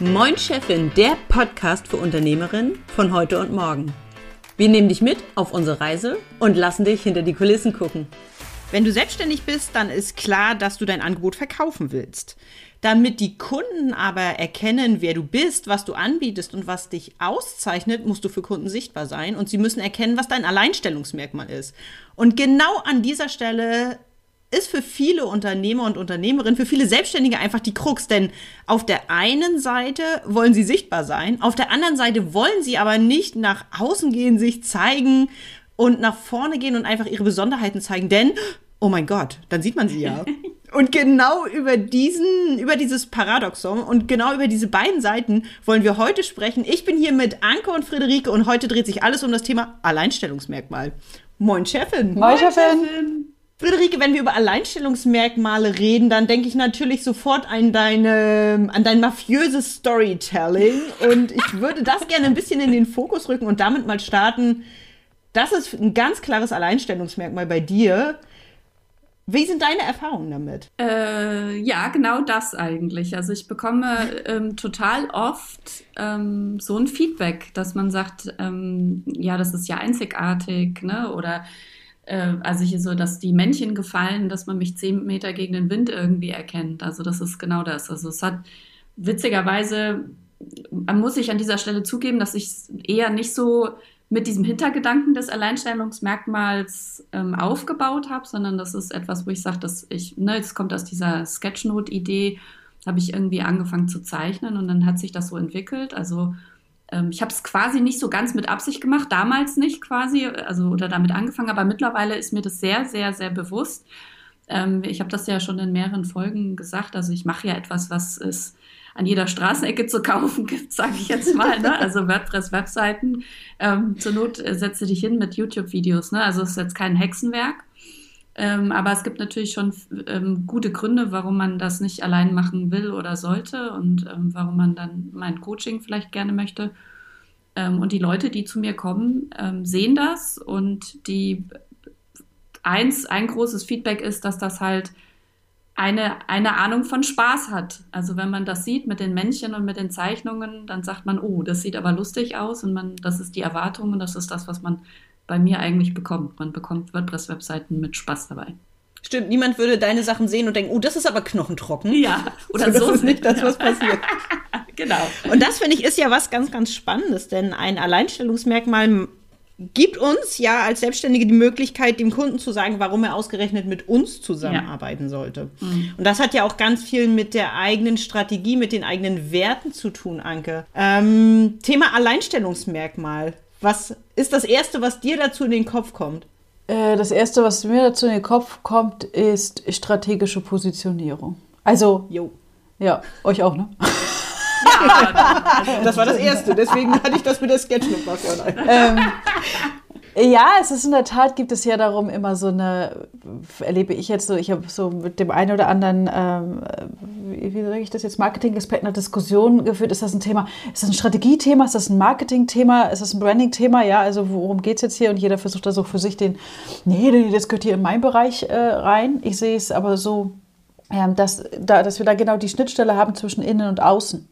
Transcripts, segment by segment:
Moin Chefin, der Podcast für Unternehmerinnen von heute und morgen. Wir nehmen dich mit auf unsere Reise und lassen dich hinter die Kulissen gucken. Wenn du selbstständig bist, dann ist klar, dass du dein Angebot verkaufen willst. Damit die Kunden aber erkennen, wer du bist, was du anbietest und was dich auszeichnet, musst du für Kunden sichtbar sein und sie müssen erkennen, was dein Alleinstellungsmerkmal ist. Und genau an dieser Stelle ist für viele Unternehmer und Unternehmerinnen, für viele Selbstständige einfach die Krux. Denn auf der einen Seite wollen sie sichtbar sein, auf der anderen Seite wollen sie aber nicht nach außen gehen, sich zeigen und nach vorne gehen und einfach ihre Besonderheiten zeigen. Denn, oh mein Gott, dann sieht man sie ja. Und genau über diesen, über dieses Paradoxon und genau über diese beiden Seiten wollen wir heute sprechen. Ich bin hier mit Anke und Friederike und heute dreht sich alles um das Thema Alleinstellungsmerkmal. Moin Chefin. Moin Chefin. Friederike, wenn wir über Alleinstellungsmerkmale reden, dann denke ich natürlich sofort an deine, an dein mafiöses Storytelling. Und ich würde das gerne ein bisschen in den Fokus rücken und damit mal starten. Das ist ein ganz klares Alleinstellungsmerkmal bei dir. Wie sind deine Erfahrungen damit? Äh, ja, genau das eigentlich. Also ich bekomme ähm, total oft ähm, so ein Feedback, dass man sagt, ähm, ja, das ist ja einzigartig, ne? Oder äh, also hier so, dass die Männchen gefallen, dass man mich zehn Meter gegen den Wind irgendwie erkennt. Also das ist genau das. Also es hat witzigerweise, muss sich an dieser Stelle zugeben, dass ich eher nicht so mit diesem Hintergedanken des Alleinstellungsmerkmals ähm, aufgebaut habe, sondern das ist etwas, wo ich sage, dass ich, ne, es kommt aus dieser Sketchnote-Idee, habe ich irgendwie angefangen zu zeichnen und dann hat sich das so entwickelt. Also ich habe es quasi nicht so ganz mit Absicht gemacht, damals nicht quasi, also oder damit angefangen, aber mittlerweile ist mir das sehr, sehr, sehr bewusst. Ähm, ich habe das ja schon in mehreren Folgen gesagt. Also ich mache ja etwas, was es an jeder Straßenecke zu kaufen gibt, sage ich jetzt mal. Ne? Also WordPress-Webseiten. Ähm, zur Not äh, setze dich hin mit YouTube-Videos. Ne? Also es ist jetzt kein Hexenwerk. Ähm, aber es gibt natürlich schon ähm, gute Gründe, warum man das nicht allein machen will oder sollte und ähm, warum man dann mein Coaching vielleicht gerne möchte. Ähm, und die Leute, die zu mir kommen, ähm, sehen das und die eins, ein großes Feedback ist, dass das halt eine, eine Ahnung von Spaß hat. Also wenn man das sieht mit den Männchen und mit den Zeichnungen, dann sagt man, oh, das sieht aber lustig aus und man, das ist die Erwartung und das ist das, was man bei mir eigentlich bekommt. Man bekommt WordPress-Webseiten mit Spaß dabei. Stimmt, niemand würde deine Sachen sehen und denken, oh, das ist aber knochentrocken. Ja, oder so. Das ist nicht das, was passiert. genau. Und das, finde ich, ist ja was ganz, ganz Spannendes, denn ein Alleinstellungsmerkmal gibt uns ja als Selbstständige die Möglichkeit, dem Kunden zu sagen, warum er ausgerechnet mit uns zusammenarbeiten ja. sollte. Mhm. Und das hat ja auch ganz viel mit der eigenen Strategie, mit den eigenen Werten zu tun, Anke. Ähm, Thema Alleinstellungsmerkmal. Was ist das Erste, was dir dazu in den Kopf kommt? Äh, das Erste, was mir dazu in den Kopf kommt, ist strategische Positionierung. Also, jo. Ja, euch auch, ne? Ja, das war das Erste. Deswegen hatte ich das mit der Sketchnote ähm, ja, es ist in der Tat, gibt es ja darum immer so eine, erlebe ich jetzt so, ich habe so mit dem einen oder anderen, ähm, wie, sage ich das jetzt, Marketing-Experten eine Diskussion geführt. Ist das ein Thema, ist das ein Strategiethema, ist das ein Marketing-Thema, ist das ein Branding-Thema? Ja, also worum geht es jetzt hier? Und jeder versucht da so für sich den, nee, das gehört hier in meinen Bereich äh, rein. Ich sehe es aber so, ja, dass, da, dass wir da genau die Schnittstelle haben zwischen innen und außen.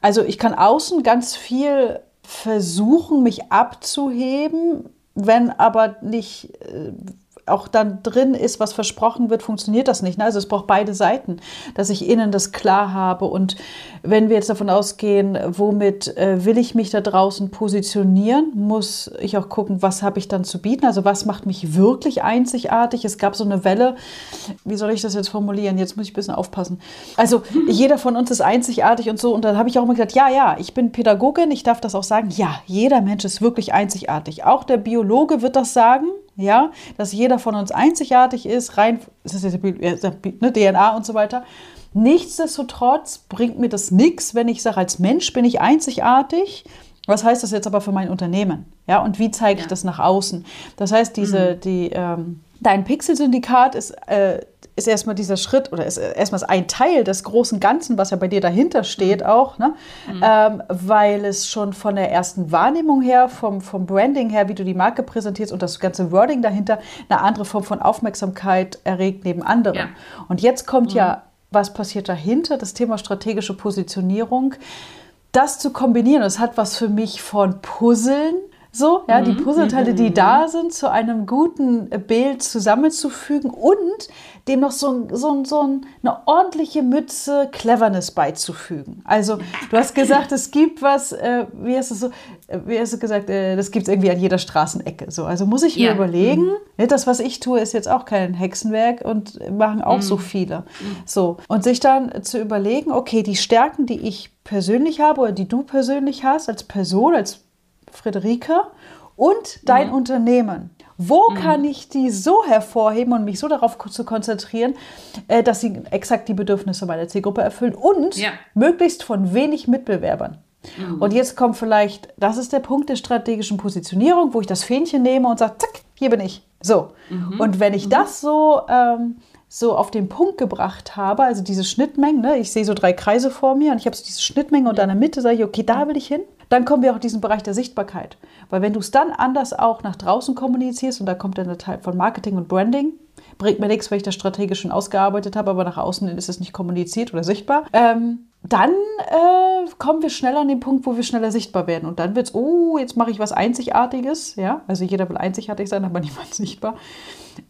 Also ich kann außen ganz viel versuchen, mich abzuheben, wenn aber nicht äh, auch dann drin ist, was versprochen wird, funktioniert das nicht. Ne? Also es braucht beide Seiten, dass ich innen das klar habe. Und wenn wir jetzt davon ausgehen, womit äh, will ich mich da draußen positionieren, muss ich auch gucken, was habe ich dann zu bieten. Also was macht mich wirklich einzigartig. Es gab so eine Welle, wie soll ich das jetzt formulieren? Jetzt muss ich ein bisschen aufpassen. Also jeder von uns ist einzigartig und so. Und dann habe ich auch immer gesagt, ja, ja, ich bin Pädagogin, ich darf das auch sagen. Ja, jeder Mensch ist wirklich einzigartig. Auch der Biologe wird das sagen ja, dass jeder von uns einzigartig ist, rein, das ist jetzt ne, DNA und so weiter. Nichtsdestotrotz bringt mir das nichts, wenn ich sage, als Mensch bin ich einzigartig. Was heißt das jetzt aber für mein Unternehmen? Ja, und wie zeige ich das nach außen? Das heißt, diese, mhm. die, ähm, dein Pixel-Syndikat ist äh, ist erstmal dieser Schritt oder ist erstmal ein Teil des großen Ganzen, was ja bei dir dahinter steht, mhm. auch, ne? Mhm. Ähm, weil es schon von der ersten Wahrnehmung her, vom, vom Branding her, wie du die Marke präsentierst und das ganze Wording dahinter, eine andere Form von Aufmerksamkeit erregt neben anderen. Ja. Und jetzt kommt mhm. ja, was passiert dahinter? Das Thema strategische Positionierung. das zu kombinieren, das hat was für mich von Puzzeln so, ja, die mhm, Puzzleteile, die mhm, da mhm. sind, zu einem guten Bild zusammenzufügen und dem noch so, so, so eine ordentliche Mütze Cleverness beizufügen. Also, du hast gesagt, es gibt was, äh, wie hast du so, äh, wie hast du gesagt, äh, das gibt es irgendwie an jeder Straßenecke. So, also muss ich mir überlegen, mhm. ne, das, was ich tue, ist jetzt auch kein Hexenwerk und machen auch mhm. so viele. So, und sich dann zu überlegen, okay, die Stärken, die ich persönlich habe oder die du persönlich hast, als Person, als Friederike und dein mhm. Unternehmen. Wo mhm. kann ich die so hervorheben und mich so darauf zu konzentrieren, äh, dass sie exakt die Bedürfnisse meiner Zielgruppe erfüllen und ja. möglichst von wenig Mitbewerbern? Mhm. Und jetzt kommt vielleicht, das ist der Punkt der strategischen Positionierung, wo ich das Fähnchen nehme und sage, zack, hier bin ich. So. Mhm. Und wenn ich mhm. das so, ähm, so auf den Punkt gebracht habe, also diese Schnittmengen, ne, ich sehe so drei Kreise vor mir und ich habe so diese Schnittmenge und in der Mitte sage ich, okay, da will ich hin. Dann kommen wir auch in diesen Bereich der Sichtbarkeit. Weil wenn du es dann anders auch nach draußen kommunizierst, und da kommt dann der Teil von Marketing und Branding, bringt mir nichts, weil ich das strategisch schon ausgearbeitet habe, aber nach außen ist es nicht kommuniziert oder sichtbar. Ähm, dann äh, kommen wir schneller an den Punkt, wo wir schneller sichtbar werden. Und dann wird es, oh, jetzt mache ich was Einzigartiges. Ja, also jeder will einzigartig sein, aber niemand sichtbar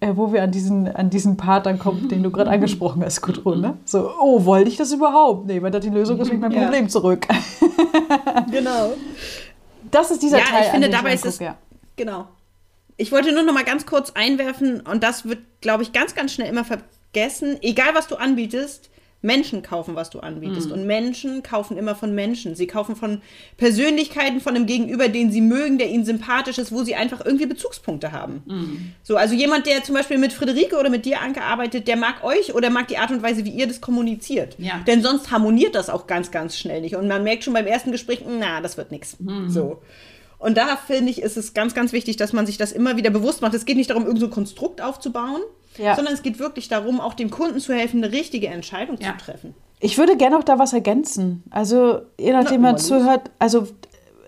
äh, wo wir an diesen, an diesen Part dann kommen, den du gerade angesprochen hast, Gudrun. Ne? So, oh, wollte ich das überhaupt? Nee, weil das die Lösung ist, mit mein ja. Problem zurück. genau. Das ist dieser ja, Teil. Ich finde, dabei ist es. Ja. Genau. Ich wollte nur noch mal ganz kurz einwerfen, und das wird, glaube ich, ganz, ganz schnell immer vergessen. Egal, was du anbietest, Menschen kaufen, was du anbietest. Mhm. Und Menschen kaufen immer von Menschen. Sie kaufen von Persönlichkeiten, von einem Gegenüber, den sie mögen, der ihnen sympathisch ist, wo sie einfach irgendwie Bezugspunkte haben. Mhm. So, also jemand, der zum Beispiel mit Friederike oder mit dir, Anke, arbeitet, der mag euch oder mag die Art und Weise, wie ihr das kommuniziert. Ja. Denn sonst harmoniert das auch ganz, ganz schnell nicht. Und man merkt schon beim ersten Gespräch, na, das wird nichts. Mhm. So. Und da finde ich, ist es ganz, ganz wichtig, dass man sich das immer wieder bewusst macht. Es geht nicht darum, irgendein so Konstrukt aufzubauen, ja. sondern es geht wirklich darum, auch dem Kunden zu helfen, eine richtige Entscheidung ja. zu treffen. Ich würde gerne noch da was ergänzen. Also, je nachdem man zuhört, also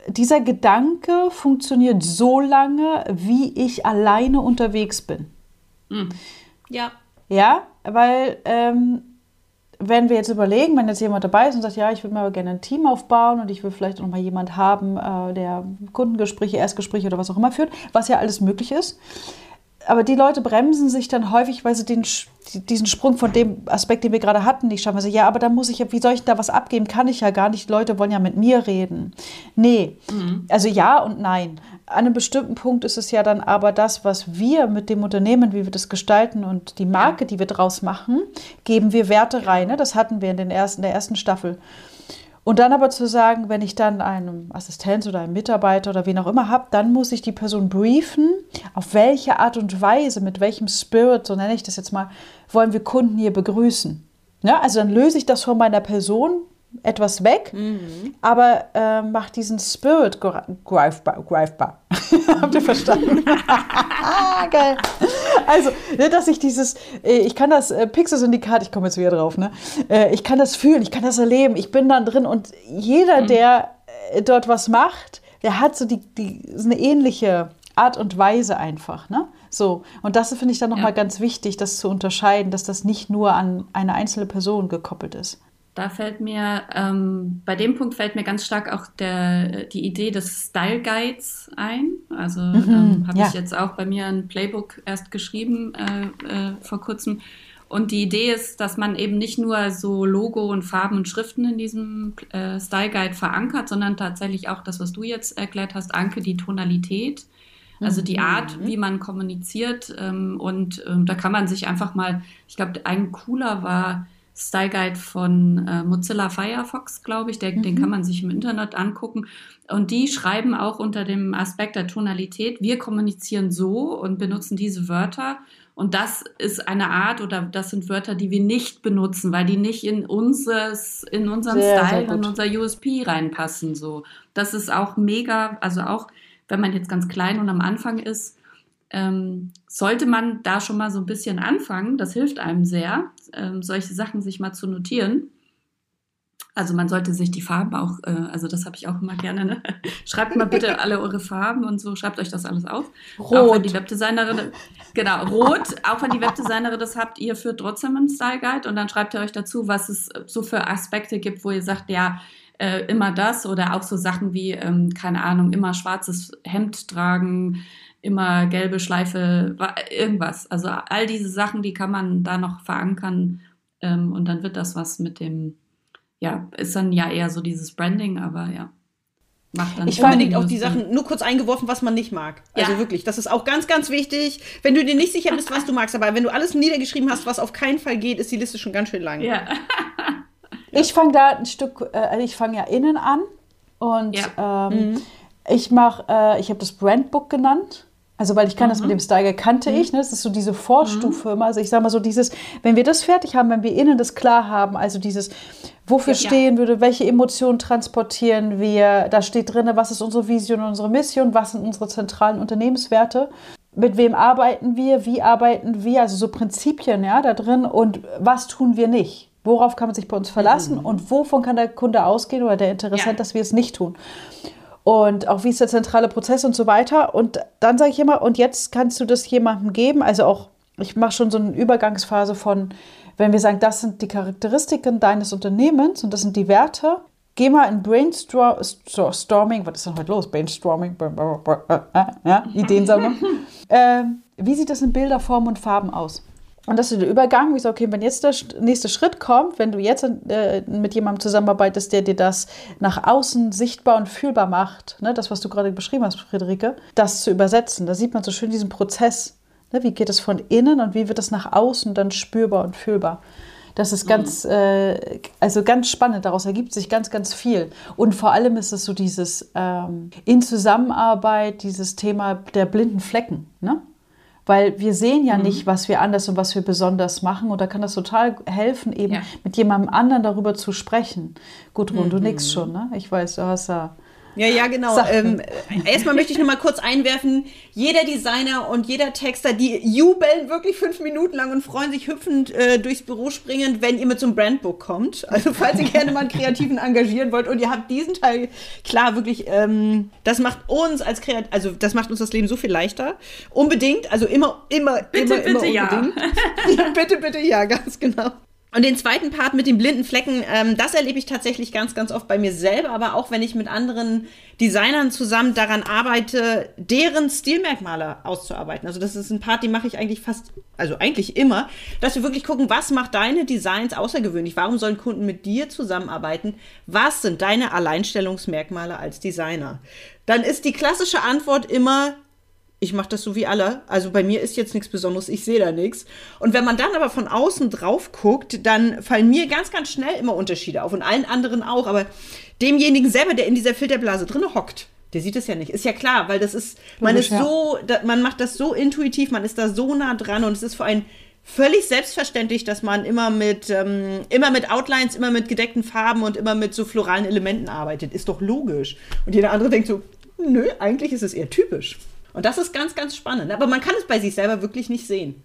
dieser Gedanke funktioniert so lange, wie ich alleine unterwegs bin. Mhm. Ja. Ja, weil ähm, wenn wir jetzt überlegen, wenn jetzt jemand dabei ist und sagt, ja, ich würde mal gerne ein Team aufbauen und ich will vielleicht noch mal jemand haben, äh, der Kundengespräche, Erstgespräche oder was auch immer führt, was ja alles möglich ist, aber die Leute bremsen sich dann häufig, weil sie den, diesen Sprung von dem Aspekt, den wir gerade hatten, nicht schaffen. Also, ja, aber da muss ich, wie soll ich da was abgeben? Kann ich ja gar nicht. Die Leute wollen ja mit mir reden. Nee, mhm. also ja und nein. An einem bestimmten Punkt ist es ja dann aber das, was wir mit dem Unternehmen, wie wir das gestalten und die Marke, die wir draus machen, geben wir Werte rein. Ne? Das hatten wir in, den ersten, der ersten Staffel. Und dann aber zu sagen, wenn ich dann einen Assistenz oder einen Mitarbeiter oder wen auch immer habe, dann muss ich die Person briefen, auf welche Art und Weise, mit welchem Spirit, so nenne ich das jetzt mal, wollen wir Kunden hier begrüßen. Ja, also dann löse ich das von meiner Person etwas weg, mhm. aber äh, macht diesen Spirit greifbar. greifbar. Habt ihr verstanden? Geil. Also, ne, dass ich dieses, äh, ich kann das äh, Pixel-Syndikat, ich komme jetzt wieder drauf, ne? Äh, ich kann das fühlen, ich kann das erleben, ich bin dann drin und jeder, mhm. der dort was macht, der hat so die, die so eine ähnliche Art und Weise einfach, ne? So, und das finde ich dann nochmal ja. ganz wichtig, das zu unterscheiden, dass das nicht nur an eine einzelne Person gekoppelt ist. Da fällt mir, ähm, bei dem Punkt fällt mir ganz stark auch der, die Idee des Style Guides ein. Also mhm, ähm, habe ja. ich jetzt auch bei mir ein Playbook erst geschrieben äh, äh, vor kurzem. Und die Idee ist, dass man eben nicht nur so Logo und Farben und Schriften in diesem äh, Style Guide verankert, sondern tatsächlich auch das, was du jetzt erklärt hast, Anke, die Tonalität. Also die mhm. Art, wie man kommuniziert. Ähm, und ähm, da kann man sich einfach mal, ich glaube, ein cooler war, Style Guide von äh, Mozilla Firefox, glaube ich. Der, mhm. Den kann man sich im Internet angucken. Und die schreiben auch unter dem Aspekt der Tonalität, wir kommunizieren so und benutzen diese Wörter. Und das ist eine Art oder das sind Wörter, die wir nicht benutzen, weil die nicht in unseres, in unseren sehr, Style, sehr in unser USP reinpassen. So, das ist auch mega. Also auch, wenn man jetzt ganz klein und am Anfang ist, ähm, sollte man da schon mal so ein bisschen anfangen. Das hilft einem sehr, ähm, solche Sachen sich mal zu notieren. Also man sollte sich die Farben auch, äh, also das habe ich auch immer gerne, ne? schreibt mal bitte alle eure Farben und so, schreibt euch das alles auf. Rot. Auch wenn die Webdesignerin, genau, rot, auch wenn die Webdesignerin das habt, ihr führt trotzdem einen Style Guide und dann schreibt ihr euch dazu, was es so für Aspekte gibt, wo ihr sagt, ja, äh, immer das oder auch so Sachen wie, ähm, keine Ahnung, immer schwarzes Hemd tragen, immer gelbe Schleife, irgendwas. Also all diese Sachen, die kann man da noch verankern ähm, und dann wird das was mit dem, ja, ist dann ja eher so dieses Branding, aber ja. Macht dann ich unbedingt auch die Sachen nur kurz eingeworfen, was man nicht mag. Also ja. wirklich, das ist auch ganz, ganz wichtig. Wenn du dir nicht sicher bist, was du magst, aber wenn du alles niedergeschrieben hast, was auf keinen Fall geht, ist die Liste schon ganz schön lang. Ja. ich fange da ein Stück, äh, ich fange ja innen an und ja. ähm, mhm. ich mache, äh, ich habe das Brandbook genannt. Also, weil ich kann mhm. das mit mhm. dem Steiger kannte mhm. ich, ne? Das ist so diese Vorstufe mhm. Also ich sage mal so dieses, wenn wir das fertig haben, wenn wir innen das klar haben, also dieses, wofür ja, stehen würde, welche Emotionen transportieren wir, da steht drin, was ist unsere Vision, unsere Mission, was sind unsere zentralen Unternehmenswerte, mit wem arbeiten wir, wie arbeiten wir, also so Prinzipien, ja, da drin und was tun wir nicht. Worauf kann man sich bei uns verlassen mhm. und wovon kann der Kunde ausgehen oder der Interessent, ja. dass wir es nicht tun und auch wie ist der zentrale Prozess und so weiter. Und dann sage ich immer, und jetzt kannst du das jemandem geben, also auch, ich mache schon so eine Übergangsphase von, wenn wir sagen, das sind die Charakteristiken deines Unternehmens und das sind die Werte, geh mal in Brainstorming, was ist denn heute los? Brainstorming, ja, Ideensammlung. äh, wie sieht das in Bilder, Form und Farben aus? Und das ist der Übergang, wie so, okay, wenn jetzt der nächste Schritt kommt, wenn du jetzt äh, mit jemandem zusammenarbeitest, der dir das nach außen sichtbar und fühlbar macht, ne, das, was du gerade beschrieben hast, Friederike, das zu übersetzen, da sieht man so schön diesen Prozess. Ne, wie geht es von innen und wie wird es nach außen dann spürbar und fühlbar? Das ist ganz, mhm. äh, also ganz spannend. Daraus ergibt sich ganz, ganz viel. Und vor allem ist es so dieses ähm, in Zusammenarbeit, dieses Thema der blinden Flecken. Ne? Weil wir sehen ja mhm. nicht, was wir anders und was wir besonders machen. Und da kann das total helfen, eben ja. mit jemandem anderen darüber zu sprechen. Gudrun, mhm. du nix schon, ne? Ich weiß, du hast da ja, ja, genau. Ähm, erstmal möchte ich noch mal kurz einwerfen, jeder Designer und jeder Texter, die jubeln wirklich fünf Minuten lang und freuen sich hüpfend äh, durchs Büro springend, wenn ihr mit so einem Brandbook kommt. Also falls ihr gerne mal einen Kreativen engagieren wollt und ihr habt diesen Teil, klar, wirklich, ähm, das macht uns als Kreativ, also das macht uns das Leben so viel leichter. Unbedingt, also immer, immer, bitte, immer, bitte, immer unbedingt. Ja. bitte, bitte, ja, ganz genau. Und den zweiten Part mit den blinden Flecken, ähm, das erlebe ich tatsächlich ganz, ganz oft bei mir selber, aber auch wenn ich mit anderen Designern zusammen daran arbeite, deren Stilmerkmale auszuarbeiten. Also das ist ein Part, den mache ich eigentlich fast, also eigentlich immer, dass wir wirklich gucken, was macht deine Designs außergewöhnlich? Warum sollen Kunden mit dir zusammenarbeiten? Was sind deine Alleinstellungsmerkmale als Designer? Dann ist die klassische Antwort immer ich mache das so wie alle. Also bei mir ist jetzt nichts Besonderes, ich sehe da nichts. Und wenn man dann aber von außen drauf guckt, dann fallen mir ganz, ganz schnell immer Unterschiede auf und allen anderen auch. Aber demjenigen selber, der in dieser Filterblase drin hockt, der sieht es ja nicht. Ist ja klar, weil das ist, man ist so, man macht das so intuitiv, man ist da so nah dran und es ist vor allem völlig selbstverständlich, dass man immer mit, ähm, immer mit Outlines, immer mit gedeckten Farben und immer mit so floralen Elementen arbeitet. Ist doch logisch. Und jeder andere denkt so, nö, eigentlich ist es eher typisch. Und das ist ganz, ganz spannend. Aber man kann es bei sich selber wirklich nicht sehen.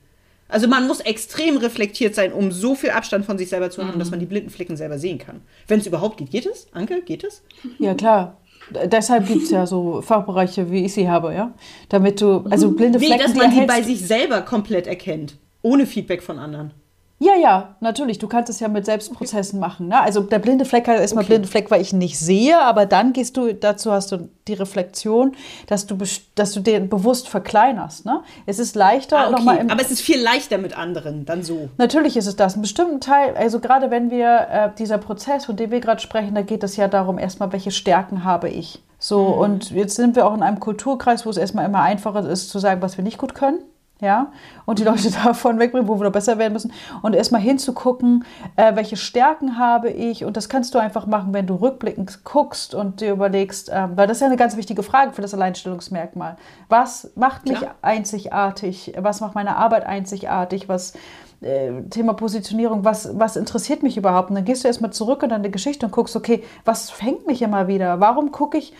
Also man muss extrem reflektiert sein, um so viel Abstand von sich selber zu haben, mhm. dass man die blinden Flicken selber sehen kann. Wenn es überhaupt geht. Geht es? Anke, geht es? Ja, klar. Deshalb gibt es ja so Fachbereiche, wie ich sie habe, ja. Damit du, also blinde Flecken. Nee, dass man die, die bei sich selber komplett erkennt. Ohne Feedback von anderen. Ja, ja, natürlich. Du kannst es ja mit Selbstprozessen okay. machen. Ne? Also der blinde Fleck ist mal okay. blinde Fleck, weil ich ihn nicht sehe, aber dann gehst du, dazu hast du die Reflexion, dass du, dass du den bewusst verkleinerst. Ne? Es ist leichter ah, okay. nochmal Aber es ist viel leichter mit anderen, dann so. Natürlich ist es das. Ein bestimmten Teil, also gerade wenn wir, äh, dieser Prozess, von dem wir gerade sprechen, da geht es ja darum, erstmal, welche Stärken habe ich. So, mhm. und jetzt sind wir auch in einem Kulturkreis, wo es erstmal immer einfacher ist, zu sagen, was wir nicht gut können ja, und die Leute davon wegbringen, wo wir noch besser werden müssen und erstmal hinzugucken, äh, welche Stärken habe ich und das kannst du einfach machen, wenn du rückblickend guckst und dir überlegst, äh, weil das ist ja eine ganz wichtige Frage für das Alleinstellungsmerkmal. Was macht mich Klar. einzigartig? Was macht meine Arbeit einzigartig? Was äh, Thema Positionierung, was, was interessiert mich überhaupt? Und dann gehst du erstmal zurück in deine Geschichte und guckst, okay, was fängt mich immer wieder? Warum gucke ich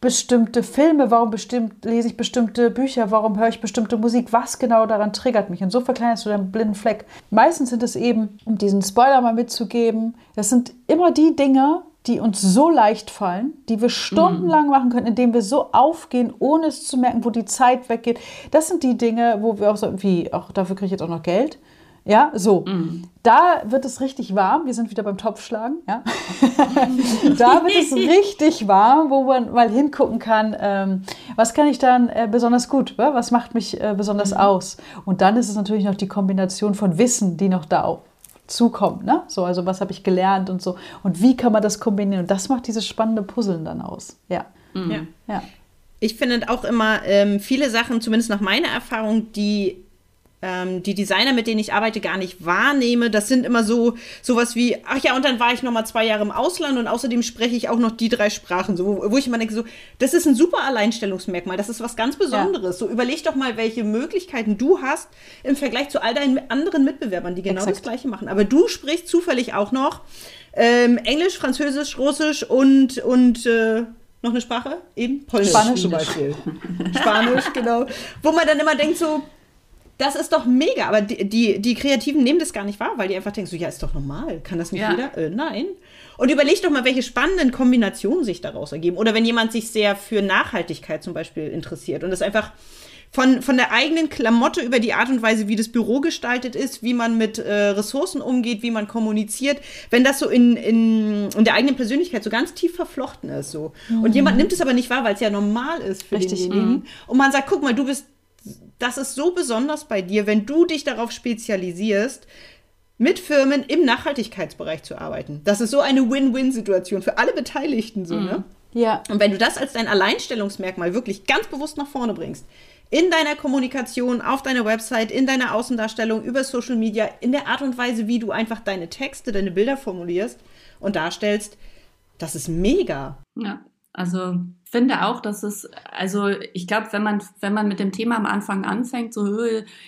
bestimmte Filme, warum bestimmt, lese ich bestimmte Bücher, warum höre ich bestimmte Musik, was genau daran triggert mich. Und so verkleinerst du deinen blinden Fleck. Meistens sind es eben, um diesen Spoiler mal mitzugeben, das sind immer die Dinge, die uns so leicht fallen, die wir stundenlang mhm. machen können, indem wir so aufgehen, ohne es zu merken, wo die Zeit weggeht. Das sind die Dinge, wo wir auch so, wie, auch dafür kriege ich jetzt auch noch Geld Ja, so. Mm. Da wird es richtig warm. Wir sind wieder beim Topfschlagen. Ja? da wird es richtig warm, wo man mal hingucken kann, ähm, was kann ich dann äh, besonders gut? Ja? Was macht mich äh, besonders mm. aus? Und dann ist es natürlich noch die Kombination von Wissen, die noch da auch zukommt. Ne? So, also was habe ich gelernt und so. Und wie kann man das kombinieren? Und das macht dieses spannende Puzzeln dann aus. Ja. Mm. ja. ja. Ich finde auch immer ähm, viele Sachen, zumindest nach meiner Erfahrung, die ähm, die Designer, mit denen ich arbeite, gar nicht wahrnehme. Das sind immer so sowas wie, ach ja, und dann war ich noch mal zwei Jahre im Ausland und außerdem spreche ich auch noch die drei Sprachen. So, wo, wo ich immer denke, so, das ist ein super Alleinstellungsmerkmal, das ist was ganz Besonderes. Ja. So überleg doch mal, welche Möglichkeiten du hast im Vergleich zu all deinen anderen Mitbewerbern, die genau Exakt. das Gleiche machen. Aber du sprichst zufällig auch noch ähm, Englisch, Französisch, Russisch und, und äh, noch eine Sprache? Eben? Polnisch Spanisch zum Beispiel. Spanisch, genau. Wo man dann immer denkt so, das ist doch mega, aber die, die, die, Kreativen nehmen das gar nicht wahr, weil die einfach denken so, ja, ist doch normal. Kann das nicht ja. jeder? Äh, nein. Und überleg doch mal, welche spannenden Kombinationen sich daraus ergeben. Oder wenn jemand sich sehr für Nachhaltigkeit zum Beispiel interessiert und das einfach von, von der eigenen Klamotte über die Art und Weise, wie das Büro gestaltet ist, wie man mit äh, Ressourcen umgeht, wie man kommuniziert, wenn das so in, in, in der eigenen Persönlichkeit so ganz tief verflochten ist. So. Mhm. Und jemand nimmt es aber nicht wahr, weil es ja normal ist für Richtig, denjenigen. Mhm. Und man sagt, guck mal, du bist das ist so besonders bei dir, wenn du dich darauf spezialisierst, mit Firmen im Nachhaltigkeitsbereich zu arbeiten. Das ist so eine Win-Win-Situation für alle Beteiligten, so, ne? mhm. ne? Ja. Und wenn du das als dein Alleinstellungsmerkmal wirklich ganz bewusst nach vorne bringst, in deiner Kommunikation, auf deiner Website, in deiner Außendarstellung, über Social Media, in der Art und Weise, wie du einfach deine Texte, deine Bilder formulierst und darstellst, das ist mega. Ja, also finde auch, dass es, also ich glaube, wenn man, wenn man mit dem Thema am Anfang anfängt, so,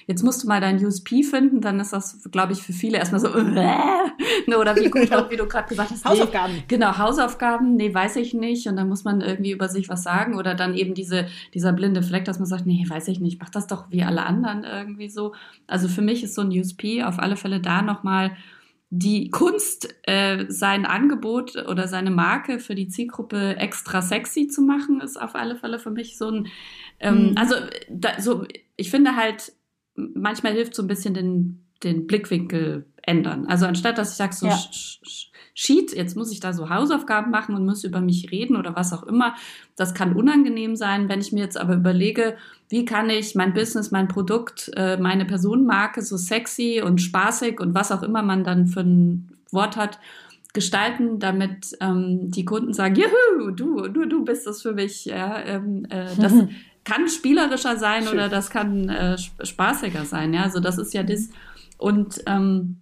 jetzt musst du mal dein USP finden, dann ist das, glaube ich, für viele erstmal so, äh, ne, oder wie, gut, wie du gerade gesagt hast. Hausaufgaben. Nee, genau, Hausaufgaben, nee, weiß ich nicht. Und dann muss man irgendwie über sich was sagen. Oder dann eben diese, dieser blinde Fleck, dass man sagt, nee, weiß ich nicht, mach das doch wie alle anderen irgendwie so. Also für mich ist so ein USP auf alle Fälle da nochmal mal die Kunst, äh, sein Angebot oder seine Marke für die Zielgruppe extra sexy zu machen, ist auf alle Fälle für mich so ein, ähm, mhm. also da, so, ich finde halt, manchmal hilft so ein bisschen den, den Blickwinkel ändern. Also anstatt, dass ich sage so, ja. Sheet, jetzt muss ich da so Hausaufgaben machen und muss über mich reden oder was auch immer. Das kann unangenehm sein. Wenn ich mir jetzt aber überlege, wie kann ich mein Business, mein Produkt, äh, meine Personenmarke so sexy und spaßig und was auch immer man dann für ein Wort hat, gestalten, damit ähm, die Kunden sagen, juhu, du, du, du bist das für mich. Ja, ähm, äh, das kann spielerischer sein Schön. oder das kann äh, spaßiger sein. Ja, also das ist ja das. Und ähm,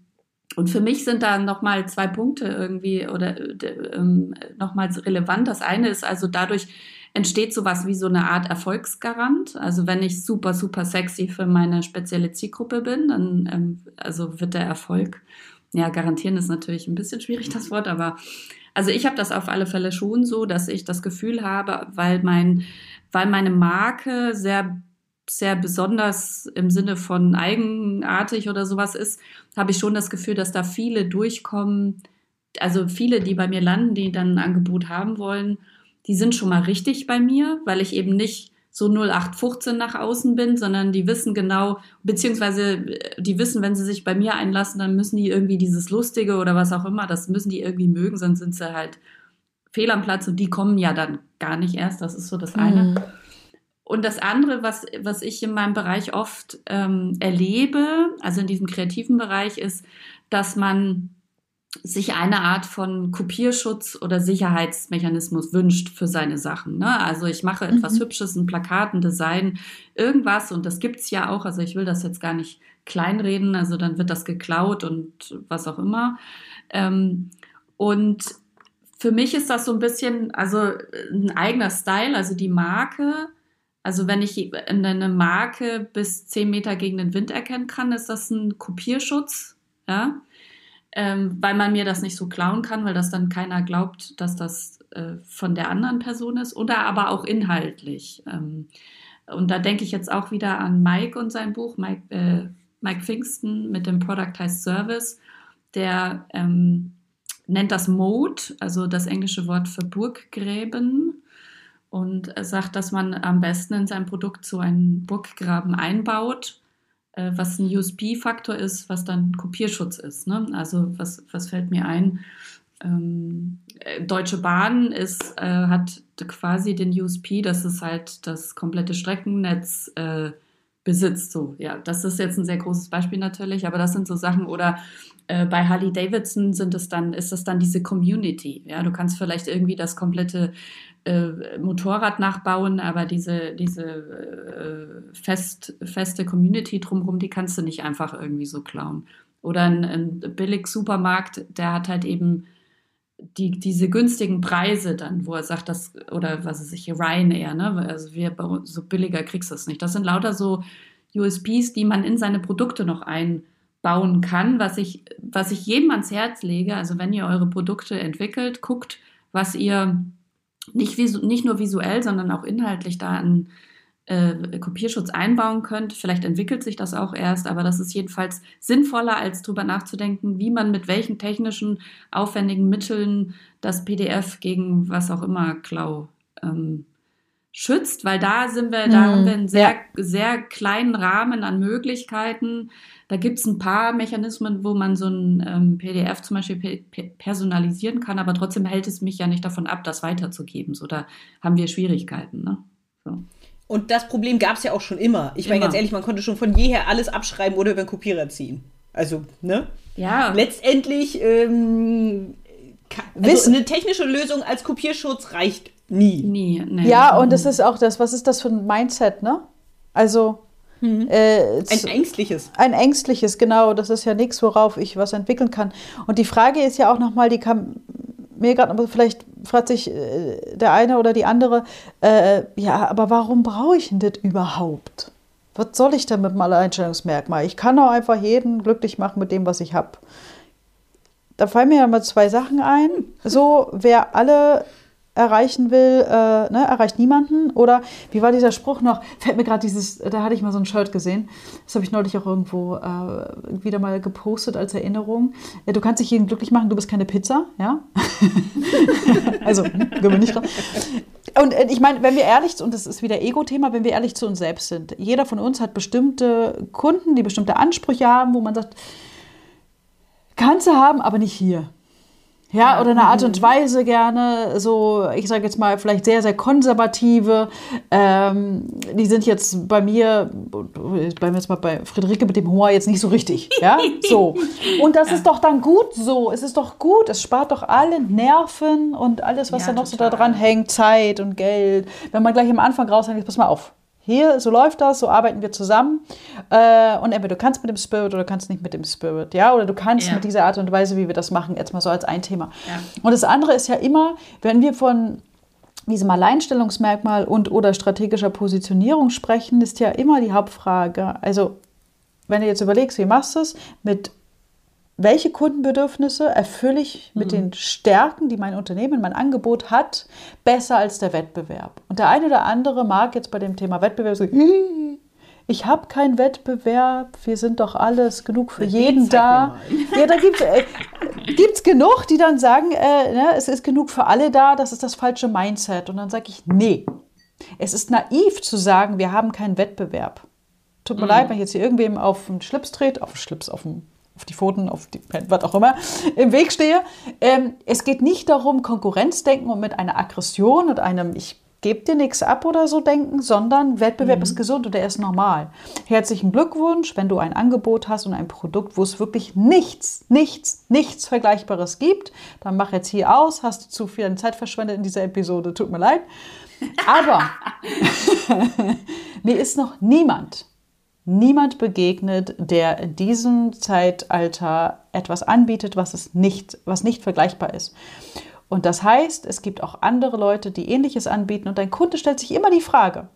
und für mich sind da nochmal zwei Punkte irgendwie oder äh, ähm, nochmals relevant. Das eine ist also dadurch entsteht sowas wie so eine Art Erfolgsgarant. Also wenn ich super, super sexy für meine spezielle Zielgruppe bin, dann ähm, also wird der Erfolg, ja, garantieren ist natürlich ein bisschen schwierig, das Wort, aber also ich habe das auf alle Fälle schon so, dass ich das Gefühl habe, weil mein, weil meine Marke sehr sehr besonders im Sinne von eigenartig oder sowas ist, habe ich schon das Gefühl, dass da viele durchkommen, also viele, die bei mir landen, die dann ein Angebot haben wollen, die sind schon mal richtig bei mir, weil ich eben nicht so 0815 nach außen bin, sondern die wissen genau, beziehungsweise äh, die wissen, wenn sie sich bei mir einlassen, dann müssen die irgendwie dieses Lustige oder was auch immer, das müssen die irgendwie mögen, sonst sind sie halt fehl am Platz und die kommen ja dann gar nicht erst. Das ist so das eine. Mhm. Und das andere, was, was ich in meinem Bereich oft ähm, erlebe, also in diesem kreativen Bereich, ist, dass man sich eine Art von Kopierschutz oder Sicherheitsmechanismus wünscht für seine Sachen. Ne? Also ich mache etwas mhm. Hübsches, ein Plakat, ein Design, irgendwas und das gibt's ja auch. Also ich will das jetzt gar nicht kleinreden, also dann wird das geklaut und was auch immer. Ähm, und für mich ist das so ein bisschen, also ein eigener Style, also die Marke also wenn ich eine Marke bis 10 Meter gegen den Wind erkennen kann, ist das ein Kopierschutz, ja, ähm, weil man mir das nicht so klauen kann, weil das dann keiner glaubt, dass das äh, von der anderen Person ist oder aber auch inhaltlich. Ähm, und da denke ich jetzt auch wieder an Mike und sein Buch, Mike, äh, Mike Pfingsten mit dem Product heißt Service, der ähm, nennt das Mode, also das englische Wort für Burggräben und sagt, dass man am besten in sein Produkt so einen Burggraben einbaut, äh, was ein USP-Faktor ist, was dann Kopierschutz ist. Ne? Also was, was fällt mir ein? Ähm, äh, Deutsche Bahn ist, äh, hat quasi den USP, dass es halt das komplette Streckennetz äh, besitzt. So, ja, das ist jetzt ein sehr großes Beispiel natürlich, aber das sind so Sachen oder äh, bei Harley Davidson sind es dann, ist es dann diese Community. Ja, du kannst vielleicht irgendwie das komplette äh, Motorrad nachbauen, aber diese, diese äh, fest, feste Community drumherum, die kannst du nicht einfach irgendwie so klauen. Oder ein, ein Billig-Supermarkt, der hat halt eben die, diese günstigen Preise dann, wo er sagt, das, oder was ist ich, Ryanair, ne? Also wir so billiger kriegst du es nicht. Das sind lauter so USPs, die man in seine Produkte noch einbauen kann, was ich, was ich jedem ans Herz lege. Also wenn ihr eure Produkte entwickelt, guckt, was ihr nicht, nicht nur visuell, sondern auch inhaltlich da an äh, Kopierschutz einbauen könnt. Vielleicht entwickelt sich das auch erst, aber das ist jedenfalls sinnvoller, als darüber nachzudenken, wie man mit welchen technischen, aufwendigen Mitteln das PDF gegen was auch immer Klau ähm, schützt, weil da sind wir, da haben wir einen sehr, ja. sehr kleinen Rahmen an Möglichkeiten. Da gibt es ein paar Mechanismen, wo man so ein ähm, PDF zum Beispiel pe personalisieren kann, aber trotzdem hält es mich ja nicht davon ab, das weiterzugeben. So, da haben wir Schwierigkeiten. Ne? So. Und das Problem gab es ja auch schon immer. Ich meine ganz ehrlich, man konnte schon von jeher alles abschreiben oder über einen Kopierer ziehen. Also, ne? Ja. Letztendlich, ähm, also eine technische Lösung als Kopierschutz reicht nie. Nie, nee. Ja, und das ist auch das, was ist das für ein Mindset, ne? Also, mhm. äh, ein ängstliches. Ein ängstliches, genau. Das ist ja nichts, worauf ich was entwickeln kann. Und die Frage ist ja auch nochmal, die kam mir gerade, aber vielleicht fragt sich äh, der eine oder die andere, äh, ja, aber warum brauche ich denn das überhaupt? Was soll ich denn mit dem Alleinstellungsmerkmal? Ich kann auch einfach jeden glücklich machen mit dem, was ich habe. Da fallen mir ja mal zwei Sachen ein. So, wer alle erreichen will, äh, ne, erreicht niemanden. Oder wie war dieser Spruch noch? Fällt mir gerade dieses, da hatte ich mal so ein Shirt gesehen. Das habe ich neulich auch irgendwo äh, wieder mal gepostet als Erinnerung. Ja, du kannst dich jeden glücklich machen, du bist keine Pizza, ja? also, gehen wir nicht dran. Und äh, ich meine, wenn wir ehrlich, und das ist wieder Ego-Thema, wenn wir ehrlich zu uns selbst sind. Jeder von uns hat bestimmte Kunden, die bestimmte Ansprüche haben, wo man sagt, kannst du haben, aber nicht hier. Ja, oder eine Art und Weise gerne, so, ich sage jetzt mal, vielleicht sehr, sehr konservative. Ähm, die sind jetzt bei mir, bleiben wir jetzt mal bei Friederike mit dem Humor jetzt nicht so richtig. Ja, so. Und das ja. ist doch dann gut so. Es ist doch gut. Es spart doch alle Nerven und alles, was ja, da noch total. so da dran hängt, Zeit und Geld. Wenn man gleich am Anfang raushängt, pass mal auf hier, so läuft das, so arbeiten wir zusammen. Äh, und entweder du kannst mit dem Spirit oder du kannst nicht mit dem Spirit, ja, oder du kannst ja. mit dieser Art und Weise, wie wir das machen, jetzt mal so als ein Thema. Ja. Und das andere ist ja immer, wenn wir von diesem Alleinstellungsmerkmal und oder strategischer Positionierung sprechen, ist ja immer die Hauptfrage. Also, wenn du jetzt überlegst, wie machst du es mit welche Kundenbedürfnisse erfülle ich mit mhm. den Stärken, die mein Unternehmen, mein Angebot hat, besser als der Wettbewerb? Und der eine oder andere mag jetzt bei dem Thema Wettbewerb sagen, ich habe keinen Wettbewerb, wir sind doch alles genug für jeden da. Ja, da gibt es äh, genug, die dann sagen, äh, ne, es ist genug für alle da, das ist das falsche Mindset. Und dann sage ich, nee, es ist naiv zu sagen, wir haben keinen Wettbewerb. Tut mir mhm. leid, wenn ich jetzt hier irgendwem auf den Schlips trete, auf den Schlips, auf den auf die Pfoten, auf die, was auch immer, im Weg stehe. Ähm, es geht nicht darum, Konkurrenzdenken und mit einer Aggression und einem Ich gebe dir nichts ab oder so denken, sondern Wettbewerb mhm. ist gesund und der ist normal. Herzlichen Glückwunsch, wenn du ein Angebot hast und ein Produkt, wo es wirklich nichts, nichts, nichts Vergleichbares gibt, dann mach jetzt hier aus, hast du zu viel Zeit verschwendet in dieser Episode, tut mir leid. Aber mir ist noch niemand niemand begegnet, der in diesem Zeitalter etwas anbietet, was es nicht, was nicht vergleichbar ist. Und das heißt, es gibt auch andere Leute, die ähnliches anbieten und dein Kunde stellt sich immer die Frage,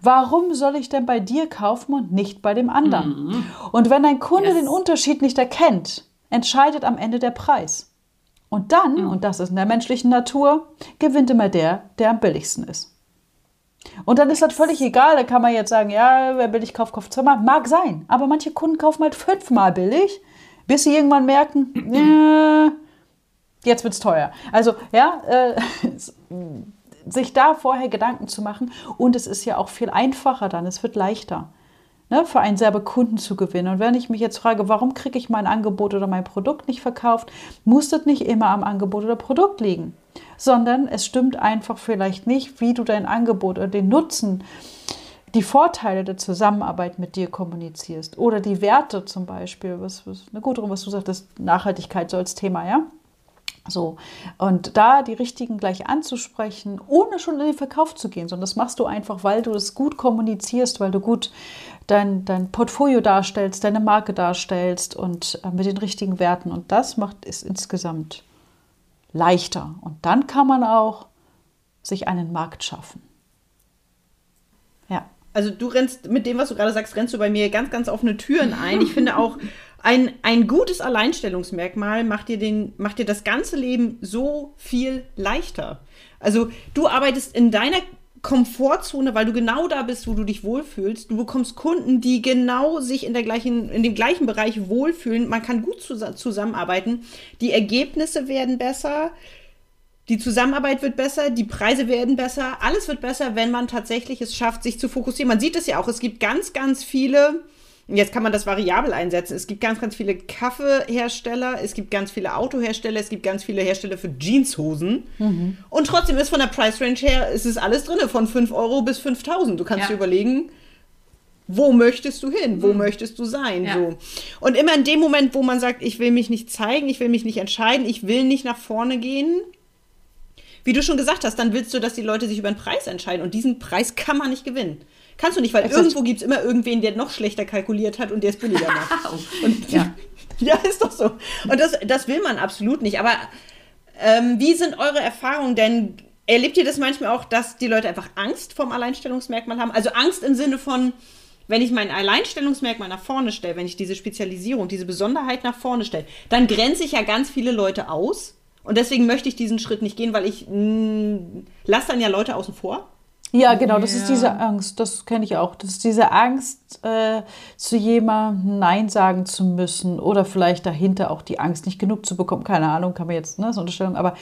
warum soll ich denn bei dir kaufen und nicht bei dem anderen? Mhm. Und wenn dein Kunde yes. den Unterschied nicht erkennt, entscheidet am Ende der Preis. Und dann, mhm. und das ist in der menschlichen Natur, gewinnt immer der, der am billigsten ist. Und dann ist das völlig egal. Da kann man jetzt sagen, ja, wer billig kauft, kauft zweimal. Mag sein. Aber manche Kunden kaufen halt fünfmal billig, bis sie irgendwann merken, ja, jetzt wird es teuer. Also, ja, äh, sich da vorher Gedanken zu machen. Und es ist ja auch viel einfacher dann. Es wird leichter. Ne, für einen selber Kunden zu gewinnen. Und wenn ich mich jetzt frage, warum kriege ich mein Angebot oder mein Produkt nicht verkauft, muss das nicht immer am Angebot oder Produkt liegen, sondern es stimmt einfach vielleicht nicht, wie du dein Angebot oder den Nutzen die Vorteile der Zusammenarbeit mit dir kommunizierst oder die Werte zum Beispiel, was, was na gut, was du sagtest, Nachhaltigkeit so als Thema, ja. So, und da die richtigen gleich anzusprechen, ohne schon in den Verkauf zu gehen, sondern das machst du einfach, weil du es gut kommunizierst, weil du gut dein, dein Portfolio darstellst, deine Marke darstellst und äh, mit den richtigen Werten. Und das macht es insgesamt leichter. Und dann kann man auch sich einen Markt schaffen. Ja. Also du rennst mit dem, was du gerade sagst, rennst du bei mir ganz, ganz offene Türen ein. Ich finde auch, ein, ein gutes Alleinstellungsmerkmal macht dir, den, macht dir das ganze Leben so viel leichter. Also du arbeitest in deiner Komfortzone, weil du genau da bist, wo du dich wohlfühlst. Du bekommst Kunden, die genau sich in, der gleichen, in dem gleichen Bereich wohlfühlen. Man kann gut zusammenarbeiten. Die Ergebnisse werden besser. Die Zusammenarbeit wird besser, die Preise werden besser, alles wird besser, wenn man tatsächlich es schafft, sich zu fokussieren. Man sieht es ja auch, es gibt ganz, ganz viele Jetzt kann man das variabel einsetzen. Es gibt ganz, ganz viele Kaffeehersteller, es gibt ganz viele Autohersteller, es gibt ganz viele Hersteller für Jeanshosen. Mhm. Und trotzdem ist von der Price Range her, ist es alles drin, von 5 Euro bis 5000. Du kannst ja. dir überlegen, wo möchtest du hin? Wo mhm. möchtest du sein? Ja. So. Und immer in dem Moment, wo man sagt, ich will mich nicht zeigen, ich will mich nicht entscheiden, ich will nicht nach vorne gehen, wie du schon gesagt hast, dann willst du, dass die Leute sich über einen Preis entscheiden. Und diesen Preis kann man nicht gewinnen. Kannst du nicht, weil Exakt. irgendwo gibt es immer irgendwen, der noch schlechter kalkuliert hat und der es billiger macht. und, ja. ja, ist doch so. Und das, das will man absolut nicht. Aber ähm, wie sind eure Erfahrungen denn? Erlebt ihr das manchmal auch, dass die Leute einfach Angst vom Alleinstellungsmerkmal haben? Also Angst im Sinne von, wenn ich mein Alleinstellungsmerkmal nach vorne stelle, wenn ich diese Spezialisierung, diese Besonderheit nach vorne stelle, dann grenze ich ja ganz viele Leute aus. Und deswegen möchte ich diesen Schritt nicht gehen, weil ich lasse dann ja Leute außen vor. Ja, genau, das ja. ist diese Angst, das kenne ich auch. Das ist diese Angst, äh, zu jemandem Nein sagen zu müssen oder vielleicht dahinter auch die Angst, nicht genug zu bekommen. Keine Ahnung, kann man jetzt, ne, so Unterstellung, aber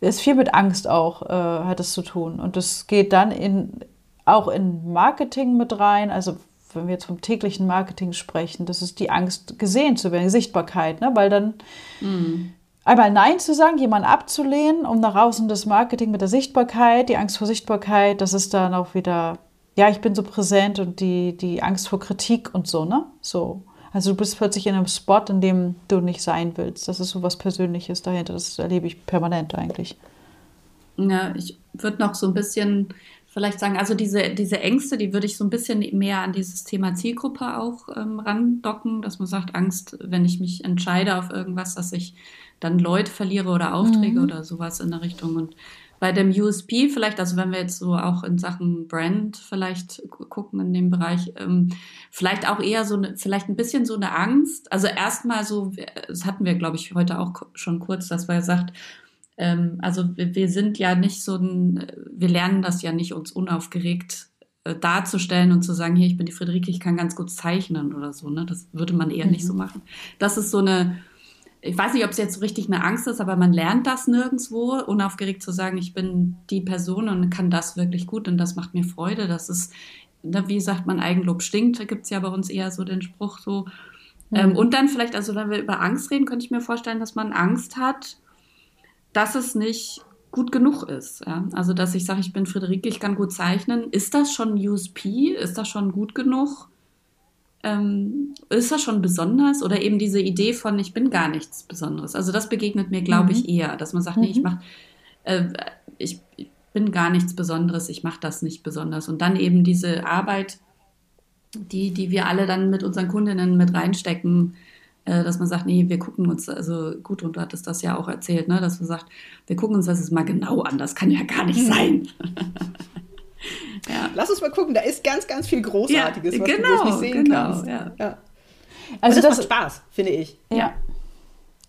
es ist viel mit Angst auch, äh, hat es zu tun. Und das geht dann in, auch in Marketing mit rein, also wenn wir jetzt vom täglichen Marketing sprechen, das ist die Angst, gesehen zu werden, Sichtbarkeit, ne? weil dann mhm einmal Nein zu sagen, jemanden abzulehnen, um nach außen das Marketing mit der Sichtbarkeit, die Angst vor Sichtbarkeit, das ist dann auch wieder, ja, ich bin so präsent und die, die Angst vor Kritik und so, ne? So. Also du bist plötzlich in einem Spot, in dem du nicht sein willst. Das ist so was Persönliches dahinter. Das erlebe ich permanent eigentlich. Ja, ich würde noch so ein bisschen vielleicht sagen, also diese, diese Ängste, die würde ich so ein bisschen mehr an dieses Thema Zielgruppe auch ähm, randocken, dass man sagt, Angst, wenn ich mich entscheide auf irgendwas, dass ich dann Leute verliere oder Aufträge mhm. oder sowas in der Richtung. Und bei dem USP vielleicht, also wenn wir jetzt so auch in Sachen Brand vielleicht gucken in dem Bereich, ähm, vielleicht auch eher so eine, vielleicht ein bisschen so eine Angst. Also erstmal so, das hatten wir, glaube ich, heute auch schon kurz, dass wir gesagt, ähm, also wir, wir sind ja nicht so ein, wir lernen das ja nicht, uns unaufgeregt äh, darzustellen und zu sagen, hier, ich bin die Friederike, ich kann ganz gut zeichnen oder so. Ne? Das würde man eher mhm. nicht so mhm. machen. Das ist so eine ich weiß nicht, ob es jetzt so richtig eine Angst ist, aber man lernt das nirgendwo, unaufgeregt zu sagen, ich bin die Person und kann das wirklich gut und das macht mir Freude. Das ist, ne, wie sagt man, Eigenlob stinkt, da gibt es ja bei uns eher so den Spruch so. Mhm. Ähm, und dann vielleicht, also wenn wir über Angst reden, könnte ich mir vorstellen, dass man Angst hat, dass es nicht gut genug ist. Ja? Also, dass ich sage, ich bin Friederike, ich kann gut zeichnen. Ist das schon USP? Ist das schon gut genug? ähm, ist das schon besonders oder eben diese Idee von ich bin gar nichts Besonderes. Also das begegnet mir, glaube mhm. ich, eher, dass man sagt, mhm. nee, ich mhm. mach, äh, ich, bin gar nichts Besonderes, ich mache das nicht besonders. Und dann eben diese Arbeit, die, die wir alle dann mit unseren Kundinnen mit reinstecken, dass man sagt, nee, wir gucken uns, also gut, und du hattest das ja auch erzählt, ne, dass man sagt, wir gucken uns das jetzt mal genau an, das kann ja gar nicht mhm. sein. Ja. Lass uns mal gucken, da ist ganz, ganz viel Großartiges, ja, was genau, du nicht sehen genau, kannst. Ja. ja. Also das, das, macht Spaß, finde ich. Ja.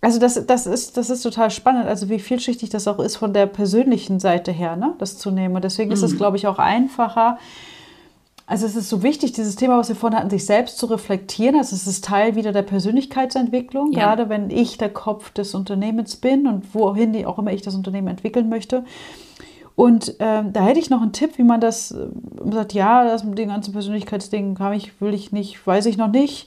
Also das, das, ist, das ist total spannend, also wie vielschichtig das auch ist von der persönlichen Seite her, ne, das zu nehmen. Und deswegen mhm. ist es, glaube ich, auch einfacher. Also es ist so wichtig, dieses Thema, was wir vorhin hatten, sich selbst zu reflektieren. Also es ist Teil wieder der Persönlichkeitsentwicklung, ja. gerade wenn ich der Kopf des Unternehmens bin und wohin auch immer ich das Unternehmen entwickeln möchte. Und ähm, da hätte ich noch einen Tipp, wie man das äh, sagt, ja, das mit den ganzen Persönlichkeitsdingen kann ich, will ich nicht, weiß ich noch nicht.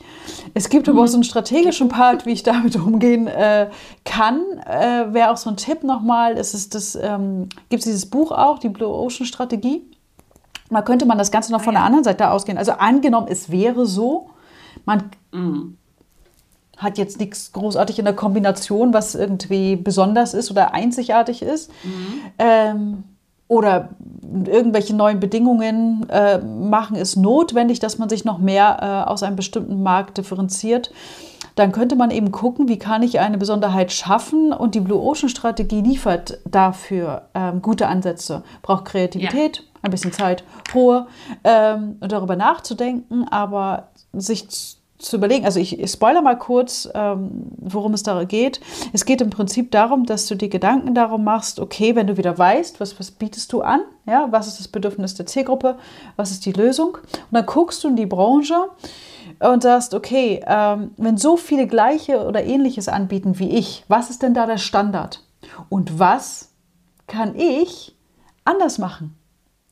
Es gibt mhm. aber auch so einen strategischen Part, wie ich damit umgehen äh, kann. Äh, Wäre auch so ein Tipp nochmal. Es ist das, ähm, gibt es dieses Buch auch, die Blue Ocean Strategie. Mal könnte man das Ganze noch von der anderen Seite ausgehen. Also angenommen, es wäre so, man mhm. hat jetzt nichts großartig in der Kombination, was irgendwie besonders ist oder einzigartig ist. Mhm. Ähm, oder irgendwelche neuen Bedingungen äh, machen es notwendig, dass man sich noch mehr äh, aus einem bestimmten Markt differenziert. Dann könnte man eben gucken, wie kann ich eine Besonderheit schaffen und die Blue Ocean Strategie liefert dafür ähm, gute Ansätze. Braucht Kreativität, ja. Ein bisschen Zeit, Ruhe ähm, darüber nachzudenken, aber sich zu überlegen. Also ich, ich spoiler mal kurz, ähm, worum es da geht. Es geht im Prinzip darum, dass du dir Gedanken darum machst, okay, wenn du wieder weißt, was, was bietest du an, ja, was ist das Bedürfnis der Zielgruppe, was ist die Lösung, und dann guckst du in die Branche und sagst, okay, ähm, wenn so viele gleiche oder ähnliches anbieten wie ich, was ist denn da der Standard? Und was kann ich anders machen?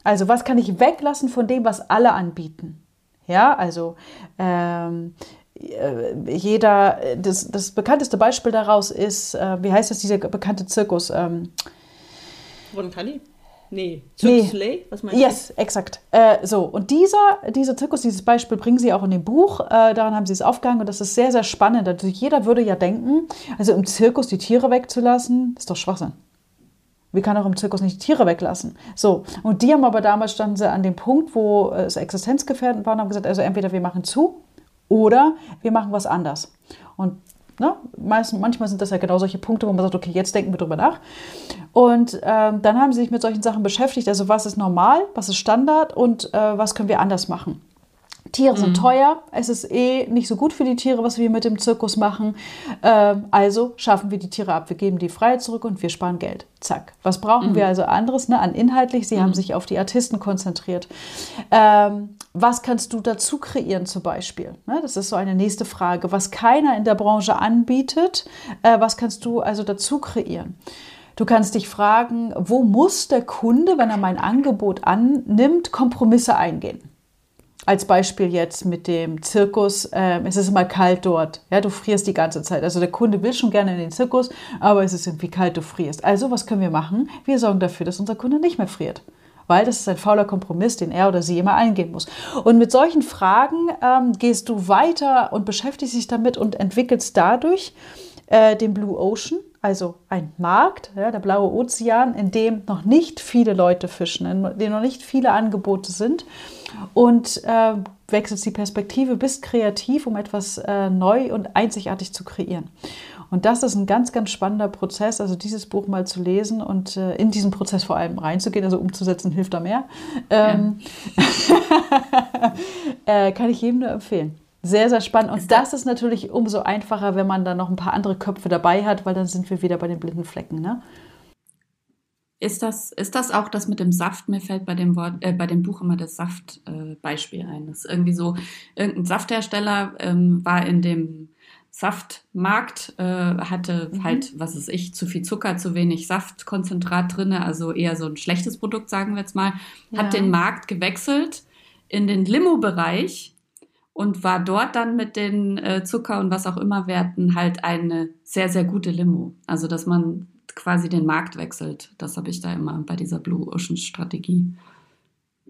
Also was kann ich weglassen von dem, was alle anbieten? Ja, also ähm, äh, jeder, das, das bekannteste Beispiel daraus ist, äh, wie heißt das, dieser bekannte Zirkus? Ähm, Roncalli? Nee, Cirque nee. Was meinst du? Yes, exakt. Äh, so, und dieser, dieser Zirkus, dieses Beispiel bringen sie auch in dem Buch. Äh, daran haben sie es aufgehangen und das ist sehr, sehr spannend. Also jeder würde ja denken, also im Zirkus die Tiere wegzulassen, ist doch Schwachsinn. Wir kann auch im Zirkus nicht die Tiere weglassen. So, und die haben aber damals standen sie an dem Punkt, wo es existenzgefährdend war und haben gesagt, also entweder wir machen zu oder wir machen was anders. Und ne, meist, manchmal sind das ja genau solche Punkte, wo man sagt, okay, jetzt denken wir drüber nach. Und ähm, dann haben sie sich mit solchen Sachen beschäftigt, also was ist normal, was ist Standard und äh, was können wir anders machen. Tiere sind mhm. teuer, es ist eh nicht so gut für die Tiere, was wir mit dem Zirkus machen. Ähm, also schaffen wir die Tiere ab, wir geben die Freiheit zurück und wir sparen Geld. Zack. Was brauchen mhm. wir also anderes ne, an inhaltlich? Sie mhm. haben sich auf die Artisten konzentriert. Ähm, was kannst du dazu kreieren zum Beispiel? Ne, das ist so eine nächste Frage. Was keiner in der Branche anbietet, äh, was kannst du also dazu kreieren? Du kannst dich fragen, wo muss der Kunde, wenn er mein Angebot annimmt, Kompromisse eingehen? Als Beispiel jetzt mit dem Zirkus, äh, es ist immer kalt dort. Ja, du frierst die ganze Zeit. Also der Kunde will schon gerne in den Zirkus, aber es ist irgendwie kalt, du frierst. Also was können wir machen? Wir sorgen dafür, dass unser Kunde nicht mehr friert. Weil das ist ein fauler Kompromiss, den er oder sie immer eingehen muss. Und mit solchen Fragen ähm, gehst du weiter und beschäftigst dich damit und entwickelst dadurch äh, den Blue Ocean, also ein Markt, ja, der blaue Ozean, in dem noch nicht viele Leute fischen, in dem noch nicht viele Angebote sind und äh, wechselst die Perspektive, bist kreativ, um etwas äh, neu und einzigartig zu kreieren. Und das ist ein ganz, ganz spannender Prozess, also dieses Buch mal zu lesen und äh, in diesen Prozess vor allem reinzugehen, also umzusetzen hilft da mehr. Ähm, ja. Äh, kann ich jedem nur empfehlen. Sehr, sehr spannend. Und das ist natürlich umso einfacher, wenn man dann noch ein paar andere Köpfe dabei hat, weil dann sind wir wieder bei den blinden Flecken. Ne? Ist das, ist das auch das mit dem Saft? Mir fällt bei dem Wort, äh, bei dem Buch immer das Saftbeispiel äh, ein. Das ist irgendwie so, irgendein Safthersteller ähm, war in dem Saftmarkt, äh, hatte mhm. halt, was ist ich, zu viel Zucker, zu wenig Saftkonzentrat drin, also eher so ein schlechtes Produkt, sagen wir jetzt mal, ja. hat den Markt gewechselt in den Limo-Bereich und war dort dann mit den äh, Zucker und was auch immer Werten halt eine sehr, sehr gute Limo. Also, dass man quasi den Markt wechselt. Das habe ich da immer bei dieser Blue Ocean Strategie.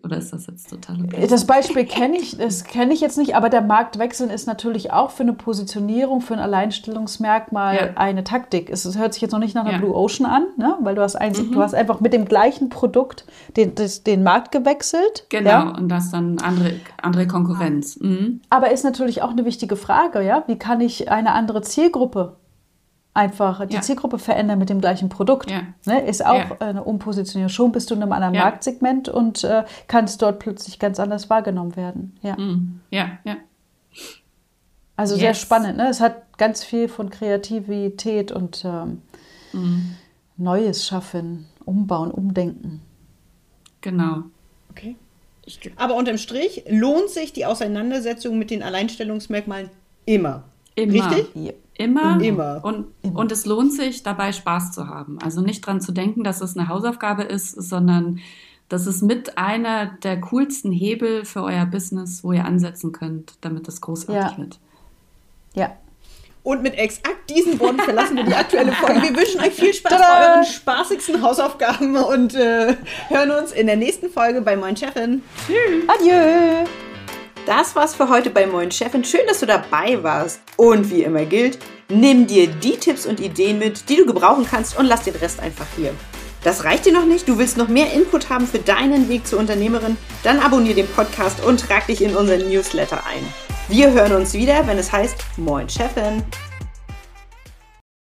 Oder ist das jetzt total? Das Beispiel kenne ich, das kenne ich jetzt nicht, aber der Marktwechsel ist natürlich auch für eine Positionierung, für ein Alleinstellungsmerkmal ja. eine Taktik. Es, es, hört sich jetzt noch nicht nach einer ja. Blue Ocean an, ne? weil du hast, ein, mhm. du hast einfach mit dem gleichen Produkt den, das, den Markt gewechselt. Genau, ja? und das dann andere, andere Konkurrenz. Mhm. Aber ist natürlich auch eine wichtige Frage, ja? Wie kann ich eine andere Zielgruppe einfach die ja. Zielgruppe verändern mit dem gleichen Produkt. Ja. Ne, ist auch ja. eine Umpositionierung. Schon bist du in einem anderen Marktsegment und äh, kannst dort plötzlich ganz anders wahrgenommen werden. Ja, mhm. ja. ja. Also yes. sehr spannend. Ne? Es hat ganz viel von Kreativität und ähm, mhm. Neues schaffen, umbauen, umdenken. Genau. Okay. Aber unterm Strich lohnt sich die Auseinandersetzung mit den Alleinstellungsmerkmalen immer. Immer. Richtig? Ja. Immer. Immer. Und, Immer. und es lohnt sich, dabei Spaß zu haben. Also nicht dran zu denken, dass es eine Hausaufgabe ist, sondern das ist mit einer der coolsten Hebel für euer Business, wo ihr ansetzen könnt, damit es großartig ja. wird. Ja. Und mit exakt diesen Worten verlassen wir die aktuelle Folge. Wir wünschen euch viel Spaß Tada! bei euren spaßigsten Hausaufgaben und äh, hören uns in der nächsten Folge bei Moin Chefin. Tschüss. Adieu. Das war's für heute bei Moin Chefin. Schön, dass du dabei warst. Und wie immer gilt, nimm dir die Tipps und Ideen mit, die du gebrauchen kannst und lass den Rest einfach hier. Das reicht dir noch nicht? Du willst noch mehr Input haben für deinen Weg zur Unternehmerin? Dann abonniere den Podcast und trag dich in unseren Newsletter ein. Wir hören uns wieder, wenn es heißt Moin Chefin.